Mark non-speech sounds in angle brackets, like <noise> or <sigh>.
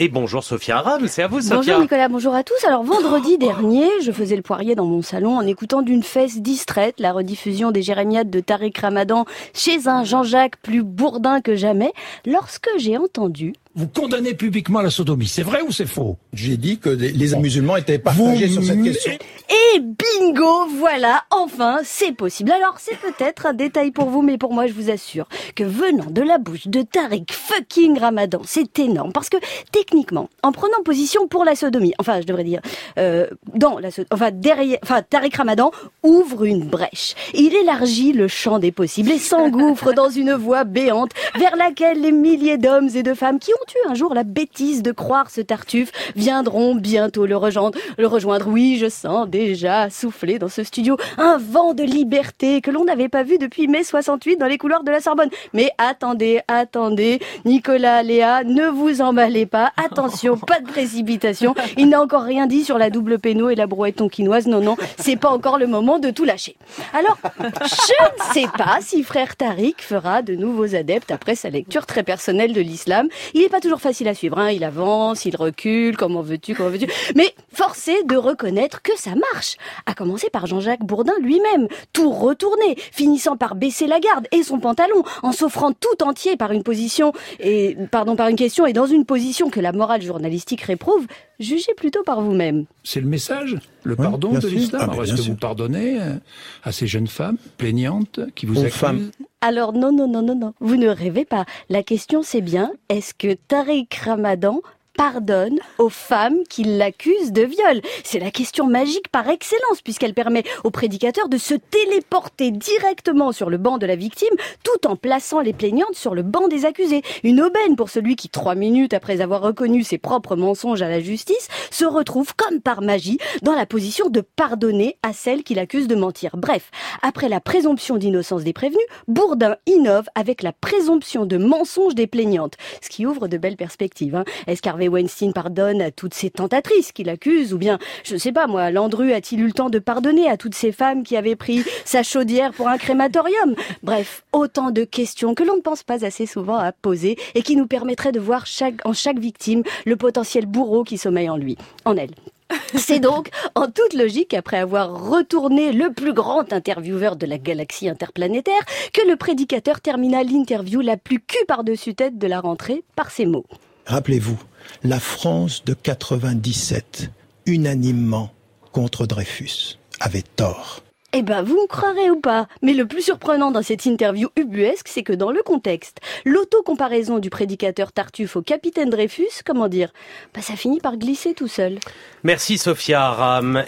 Et bonjour Sophia Aram, c'est à vous Sophia. Bonjour Nicolas, bonjour à tous. Alors vendredi <coughs> dernier, je faisais le poirier dans mon salon en écoutant d'une fesse distraite la rediffusion des Jérémiades de Tariq Ramadan chez un Jean-Jacques plus bourdin que jamais, lorsque j'ai entendu vous condamnez publiquement la sodomie. C'est vrai ou c'est faux? J'ai dit que les musulmans étaient partagés sur cette question. Et bingo, voilà, enfin, c'est possible. Alors, c'est peut-être un détail pour vous, mais pour moi, je vous assure que venant de la bouche de Tariq fucking Ramadan, c'est énorme. Parce que, techniquement, en prenant position pour la sodomie, enfin, je devrais dire, euh, dans la sodomie, enfin, derrière, enfin, Tariq Ramadan ouvre une brèche. Il élargit le champ des possibles et s'engouffre dans une voie béante vers laquelle les milliers d'hommes et de femmes qui ont un jour la bêtise de croire ce Tartuffe viendront bientôt le rejoindre. Le rejoindre, oui, je sens déjà souffler dans ce studio un vent de liberté que l'on n'avait pas vu depuis mai 68 dans les couloirs de la Sorbonne. Mais attendez, attendez, Nicolas, Léa, ne vous emballez pas. Attention, pas de précipitation. Il n'a encore rien dit sur la double péno et la brouette tonkinoise. Non, non, c'est pas encore le moment de tout lâcher. Alors, je ne sais pas si frère Tariq fera de nouveaux adeptes après sa lecture très personnelle de l'islam. Il est pas toujours facile à suivre. Hein. Il avance, il recule, comment veux-tu, comment veux-tu? Mais forcé de reconnaître que ça marche. À commencer par Jean-Jacques Bourdin lui-même, tout retourné, finissant par baisser la garde et son pantalon, en s'offrant tout entier par une position et pardon par une question et dans une position que la morale journalistique réprouve. Jugez plutôt par vous-même. C'est le message, le pardon de l'islam. Ah, Est-ce que vous pardonnez euh, à ces jeunes femmes plaignantes qui vous accusent alors non, non, non, non, non, vous ne rêvez pas. La question c'est bien, est-ce que Tariq Ramadan pardonne aux femmes qui l'accusent de viol C'est la question magique par excellence puisqu'elle permet au prédicateur de se téléporter directement sur le banc de la victime tout en plaçant les plaignantes sur le banc des accusés. Une aubaine pour celui qui, trois minutes après avoir reconnu ses propres mensonges à la justice, se retrouve comme par magie dans la position de pardonner à celle qui l'accuse de mentir. Bref, après la présomption d'innocence des prévenus, Bourdin innove avec la présomption de mensonge des plaignantes, ce qui ouvre de belles perspectives. Hein. Weinstein pardonne à toutes ces tentatrices qu'il accuse Ou bien, je ne sais pas moi, Landru a-t-il eu le temps de pardonner à toutes ces femmes qui avaient pris sa chaudière pour un crématorium? Bref, autant de questions que l'on ne pense pas assez souvent à poser et qui nous permettraient de voir en chaque victime le potentiel bourreau qui sommeille en lui, en elle. C'est donc, en toute logique, après avoir retourné le plus grand intervieweur de la galaxie interplanétaire, que le prédicateur termina l'interview la plus cul par-dessus tête de la rentrée par ces mots. Rappelez-vous, la France de 97, unanimement contre Dreyfus, avait tort. Eh ben, vous me croirez ou pas, mais le plus surprenant dans cette interview ubuesque, c'est que dans le contexte, l'auto-comparaison du prédicateur Tartuffe au capitaine Dreyfus, comment dire, bah ça finit par glisser tout seul. Merci Sophia Aram.